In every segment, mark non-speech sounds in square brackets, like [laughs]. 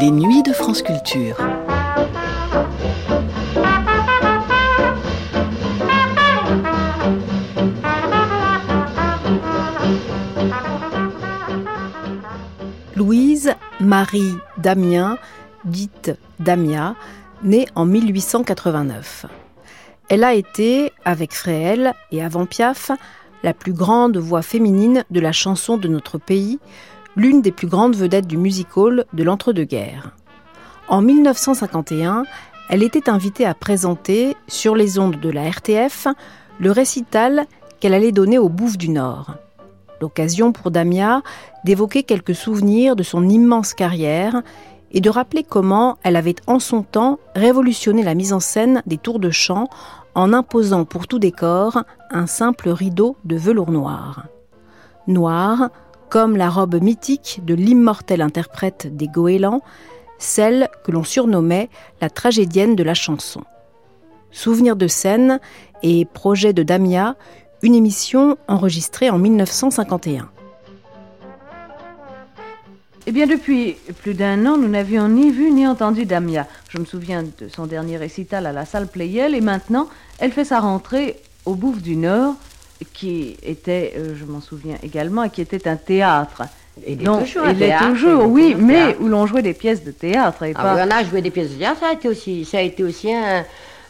Les nuits de France Culture. Louise Marie Damien, dite Damia, née en 1889. Elle a été, avec Fréhel et avant Piaf, la plus grande voix féminine de la chanson de notre pays, l'une des plus grandes vedettes du music-hall de l'entre-deux-guerres. En 1951, elle était invitée à présenter, sur les ondes de la RTF, le récital qu'elle allait donner au Bouffe du Nord. L'occasion pour Damia d'évoquer quelques souvenirs de son immense carrière et de rappeler comment elle avait en son temps révolutionné la mise en scène des tours de chant en imposant pour tout décor un simple rideau de velours noir. Noir, comme la robe mythique de l'immortel interprète des goélands, celle que l'on surnommait la tragédienne de la chanson. Souvenir de scène et projet de Damia, une émission enregistrée en 1951. Eh bien, depuis plus d'un an, nous n'avions ni vu ni entendu Damia. Je me souviens de son dernier récital à la salle Playel et maintenant, elle fait sa rentrée au Bouffe du Nord, qui était, euh, je m'en souviens également, qui était un théâtre. Il est Donc, toujours un il théâtre, est oui, toujours un mais théâtre. où l'on jouait des pièces de théâtre et Ah, pas. oui, on a joué des pièces de théâtre, ça a été aussi, ça a été aussi un,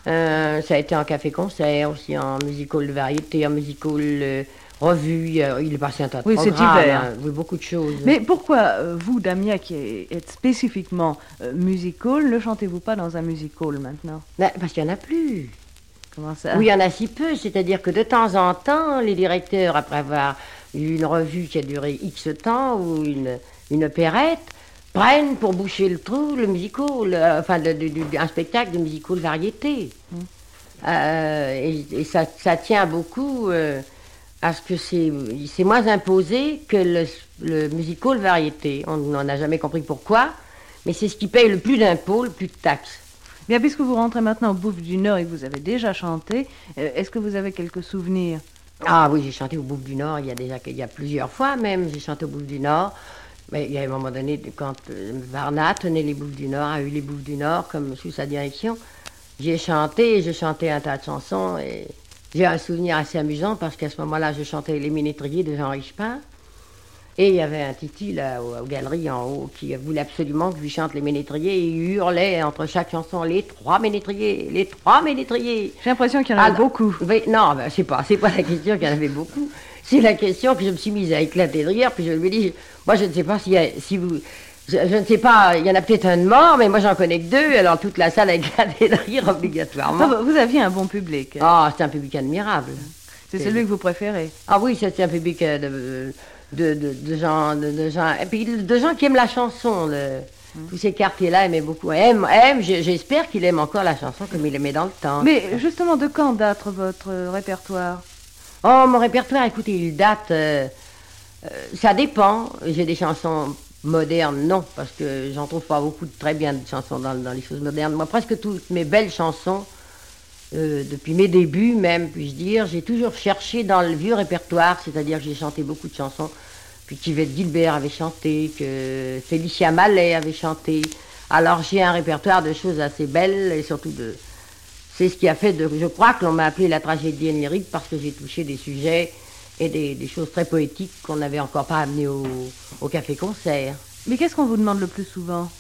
un- ça a été en café-concert, aussi en musical de variété, en musical euh, revue, euh, il est passé un tas de Oui, c'est divers. hein, oui, beaucoup de choses. Mais pourquoi euh, vous, Damia, qui êtes spécifiquement euh, musical, ne chantez-vous pas dans un musical maintenant? Ben, parce qu'il n'y en a plus. Comment ça Oui, il y en a si peu, c'est-à-dire que de temps en temps, les directeurs, après avoir eu une revue qui a duré X temps ou une, une opérette, prennent pour boucher le trou le musical, enfin le- le- le- un spectacle de musical variété. Euh, et et ça, ça tient beaucoup euh, à ce que c'est c'est moins imposé que le, le musical variété. On n'en a jamais compris pourquoi, mais c'est ce qui paye le plus d'impôts, le plus de taxes. Bien, puisque vous rentrez maintenant au Bouffe du Nord et que vous avez déjà chanté, euh, est-ce que vous avez quelques souvenirs? Ah oui, j'ai chanté au Bouffe du Nord, il y a déjà plusieurs fois même, j'ai chanté au Bouffe du Nord. Mais il y a un moment donné, quand euh, Varna tenait les Bouffes du Nord, a eu les Bouffes du Nord comme sous sa direction, j'ai chanté, j'ai chanté un tas de chansons et j'ai un souvenir assez amusant parce qu'à ce moment-là, je chantais Les Ménétriers de Jean Richepin. Et il y avait un titi là aux, aux galeries en haut qui voulait absolument que je lui chante les ménétriers et il hurlait entre chaque chanson les trois ménétriers, les trois ménétriers. J'ai l'impression qu'il y en a Ah, beaucoup. non, ben, c'est pas, c'est pas la question qu'il y en avait beaucoup. C'est la question que je me suis mise à éclater de rire, puis je lui ai dit, moi je ne sais pas si, si vous, je, je ne sais pas, il y en a peut-être un de mort, mais moi j'en connais que deux, alors toute la salle a éclaté de rire Ah, obligatoirement. bah, vous aviez un bon public. Ah, c'est un public admirable. C'est celui que vous préférez. Ah oui, c'est c'est un public euh, de, de, de, de gens, de, gens, et puis de gens qui aiment la chanson. le- tous ces quartiers-là aimaient beaucoup. J'espère qu'il aime encore la chanson comme il aimait dans le temps. Mais justement, de quand date votre répertoire? Oh, mon répertoire, écoutez, il date. euh, euh, ça dépend. J'ai des chansons modernes, non, parce que j'en trouve pas beaucoup de très bien de chansons dans, dans les choses modernes. Moi, presque toutes mes belles chansons, euh, depuis mes débuts même, puis-je dire, j'ai toujours cherché dans le vieux répertoire, c'est-à-dire que j'ai chanté beaucoup de chansons que Yvette Gilbert avait chanté, que Félicia Mallet avait chanté. Alors j'ai un répertoire de choses assez belles et surtout de, c'est ce qui a fait, de, je crois que l'on m'a appelé la tragédienne lyrique parce que j'ai touché des sujets et des, choses très poétiques qu'on n'avait encore pas amenées au café-concert. Mais qu'est-ce qu'on vous demande le plus souvent?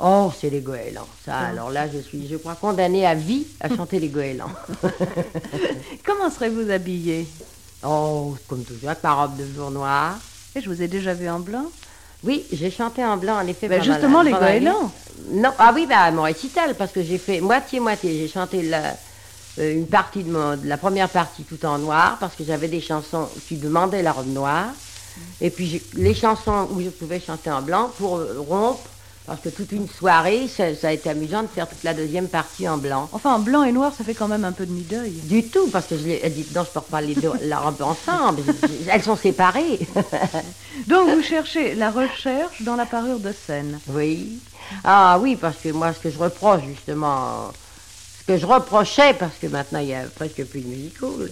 Oh, c'est les goélands. Ça, alors là, je suis, je crois, condamnée à vie à [laughs] chanter les goélands. [laughs] Comment serez-vous habillé oh, comme toujours, avec ma robe de velours noir. Et je vous ai déjà vu en blanc? Oui, j'ai chanté en blanc, en effet. Ben, pendant justement, la- les goélands. Non, ah oui, bah, à mon récital, parce que j'ai fait moitié-moitié. J'ai chanté la- euh, une partie de, mon- de la première partie tout en noir, parce que j'avais des chansons qui demandaient la robe noire. Et puis les chansons où je pouvais chanter en blanc pour rompre, parce que toute une soirée, ça, ça a été amusant de faire toute la deuxième partie en blanc. Enfin, en blanc et noir, ça fait quand même un peu de mi-deuil. Du tout, parce que je l'ai dit, non, je porte pas les deux, la robe ensemble. Elles sont séparées. [laughs] Donc, vous cherchez la recherche dans la parure de scène. Oui. Ah oui, parce que moi, ce que je reproche, justement, ce que je reprochais, parce que maintenant, il y a presque plus de musical,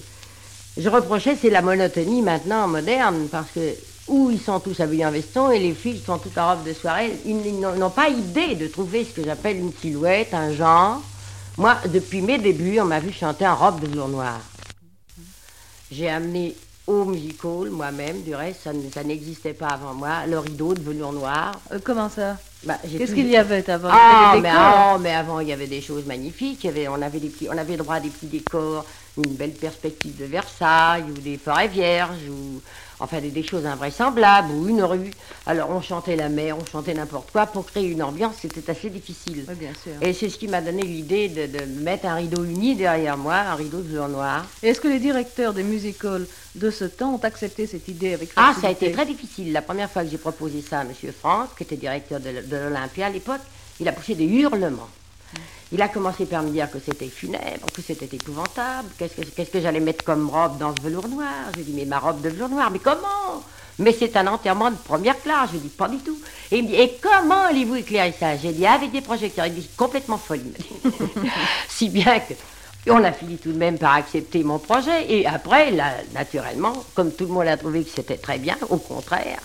je reprochais, c'est la monotonie maintenant moderne, parce que où ils sont tous habillés en veston et les filles sont toutes en robe de soirée. Ils n'ont pas idée de trouver ce que j'appelle une silhouette, un genre. Moi, depuis mes débuts, on m'a vu chanter en robe de velours noir. J'ai amené au musical, moi-même, du reste, ça, n'existait pas avant moi, le rideau de velours noir. Euh, comment ça? Bah, Qu'est-ce qu'il y avait avant? Ah, mais, mais, avant, il y avait des choses magnifiques. Il y avait, on, avait des petits, on avait droit à des petits décors, une belle perspective de Versailles, ou des forêts vierges, ou enfin des, choses invraisemblables, ou une rue. Alors on chantait la mer, on chantait n'importe quoi. Pour créer une ambiance, c'était assez difficile. bien sûr. Et c'est ce qui m'a donné l'idée de, mettre un rideau uni derrière moi, un rideau de noir. Est-ce que les directeurs des musicals de ce temps ont accepté cette idée avec facilité Ah, ça a été très difficile. La première fois que j'ai proposé ça à M. Franck, qui était directeur de, de l'Olympia à l'époque, il a poussé des hurlements. Il a commencé par me dire que c'était funèbre, que c'était épouvantable, qu'est-ce que, j'allais mettre comme robe dans ce velours noir. Je lui mais ma robe de velours noir, mais comment? Mais c'est un enterrement de première classe. Je lui dit, pas du tout. Et il me dit, et comment allez-vous éclairer ça? J'ai dit, avec des projecteurs. Il me dit, complètement folle. [laughs] si bien que on a fini tout de même par accepter mon projet. Et après, là, naturellement, comme tout le monde a trouvé que c'était très bien, au contraire,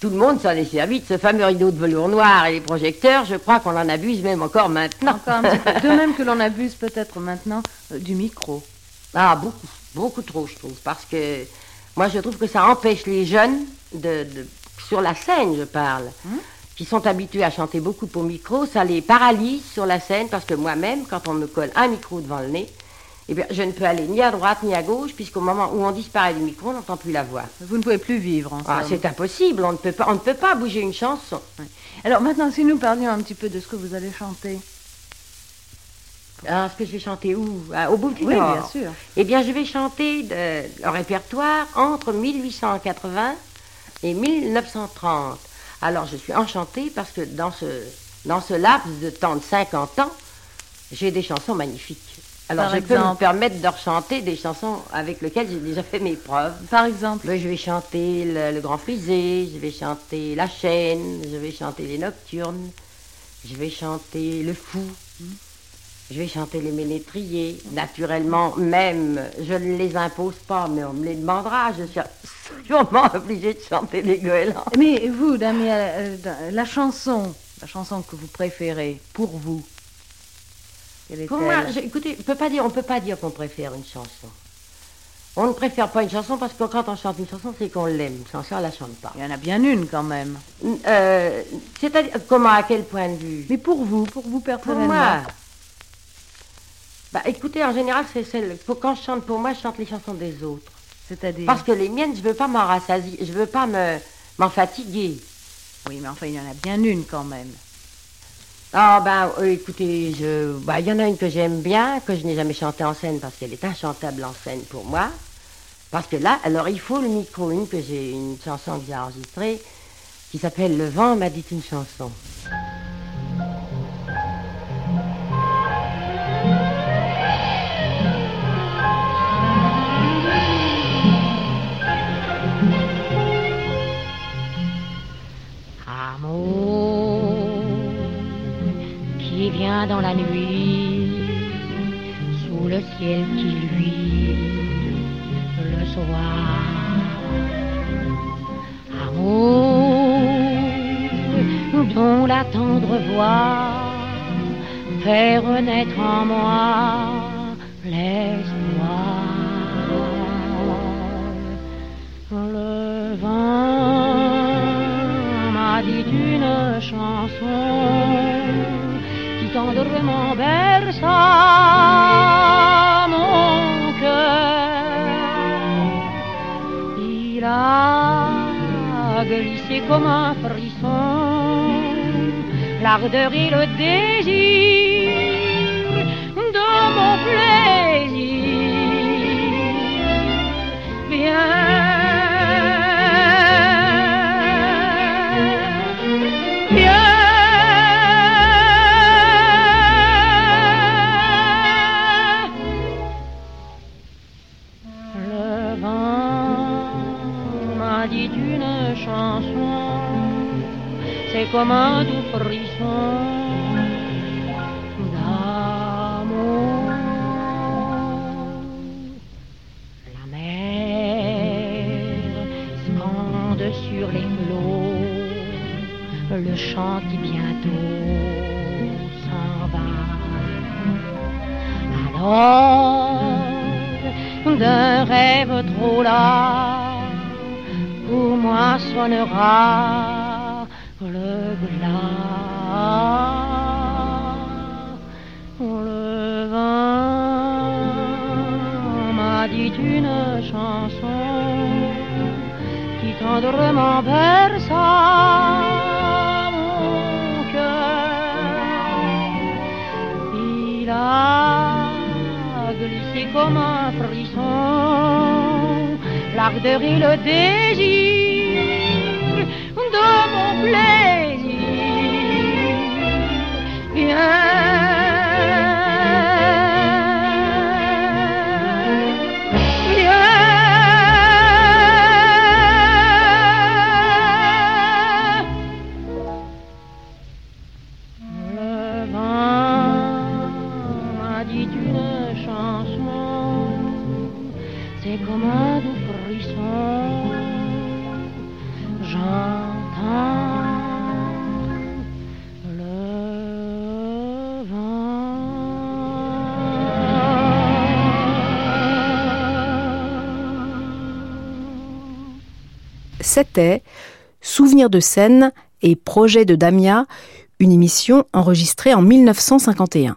tout le monde s'en est servi de ce fameux rideau de velours noir et les projecteurs. Je crois qu'on en abuse même encore maintenant. Encore un petit peu. De même que l'on abuse peut-être maintenant euh, du micro. Ah, beaucoup, beaucoup trop, je trouve. Parce que moi, je trouve que ça empêche les jeunes, de, sur la scène, je parle, hein qui sont habitués à chanter beaucoup au micro, ça les paralyse sur la scène. Parce que moi-même, quand on me colle un micro devant le nez, eh bien, je ne peux aller ni à droite ni à gauche, puisqu'au moment où on disparaît du micro, on n'entend plus la voix. Vous ne pouvez plus vivre en ah, C'est impossible, on ne, peut pas, on ne peut pas bouger une chanson. Alors maintenant, si nous parlions un petit peu de ce que vous allez chanter. Ah, ce que je vais chanter où? Ah, Au bout du Oui, bien sûr. Eh bien, je vais chanter de, le répertoire entre 1880 et 1930. Alors, je suis enchantée parce que dans ce, dans ce laps de temps de 50 ans, j'ai des chansons magnifiques. Alors, je peux me permettre de rechanter des chansons avec lesquelles j'ai déjà fait mes preuves. Par exemple Je vais chanter le, Grand Frisé, je vais chanter La Chaîne, je vais chanter Les Nocturnes, je vais chanter Le Fou, je vais chanter Les Ménétriers. Naturellement, même, je ne les impose pas, mais on me les demandera. Je suis sûrement [laughs] obligée de chanter les goélands. Mais vous, Damien, euh, la chanson, la chanson que vous préférez, pour vous pour moi, écoutez, on peut pas dire, on peut pas dire qu'on préfère une chanson. On ne préfère pas une chanson parce que quand on chante une chanson, c'est qu'on l'aime. Sans ça, on la chante pas. Il y en a bien une quand même. Euh, c'est-à-dire, comment, à quel point de vue? Mais pour vous, pour vous personnellement. Pour moi. Bah, écoutez, en général, c'est celle. Quand je chante pour moi, je chante les chansons des autres. C'est-à-dire? Parce que les miennes, je veux pas m'en rassasier, je veux pas me m'en fatiguer. Oui, mais enfin, il y en a bien une quand même. Ah ben euh, écoutez, je, il y en a une que j'aime bien, que je n'ai jamais chantée en scène parce qu'elle est inchantable en scène pour moi. Parce que là, alors il faut le micro, une que j'ai, une chanson que j'ai enregistrée, qui s'appelle Le vent m'a dit une chanson. La tendre voix fait renaître en moi l'espoir. Le vent m'a dit une chanson tendrement berça mon cœur. Il a glissé comme un frisson, l'ardeur et le désir de mon plaisir. Viens chant qui bientôt s'en va. Alors, d'un rêve trop là, pour moi sonnera le glas. Le vent m'a dit une chanson qui tendrement berça et le désir de mon plaisir. C'était Souvenirs de scène et Projet de Damia, une émission enregistrée en 1951.